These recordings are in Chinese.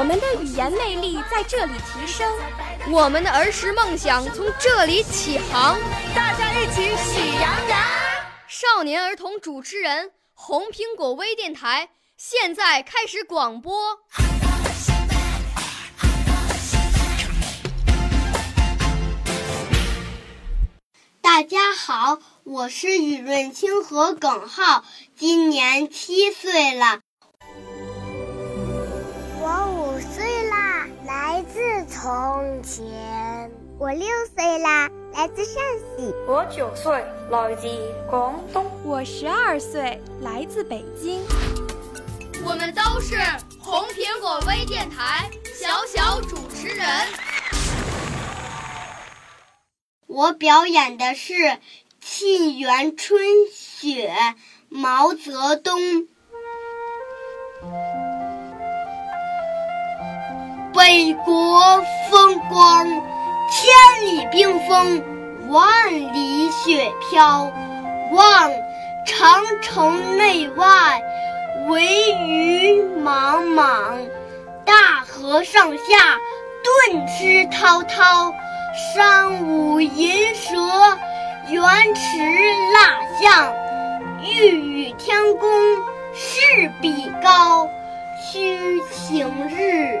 我们的语言魅力在这里提升，我们的儿时梦想从这里起航。大家一起喜羊羊。少年儿童主持人，红苹果微电台现在开始广播。大家好，我是雨润清和耿浩，今年七岁了。我五岁啦，来自从前。我六岁啦，来自陕西。我九岁，来自广东。我十二岁，来自北京。我们都是红苹果微电台小小主持人。我表演的是《沁园春雪》，毛泽东。北国风光，千里冰封，万里雪飘。望长城内外，惟余莽莽；大河上下，顿失滔滔。山舞银蛇，原驰蜡象，欲与天公试比高。须晴日，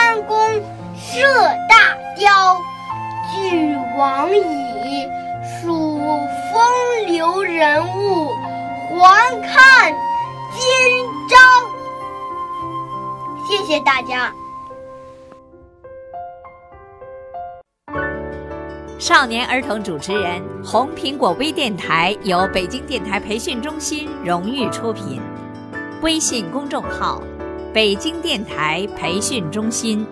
射大雕。俱往矣，数风流人物，还看今朝。谢谢大家。少年儿童主持人，红苹果微电台由北京电台培训中心荣誉出品，微信公众号：北京电台培训中心。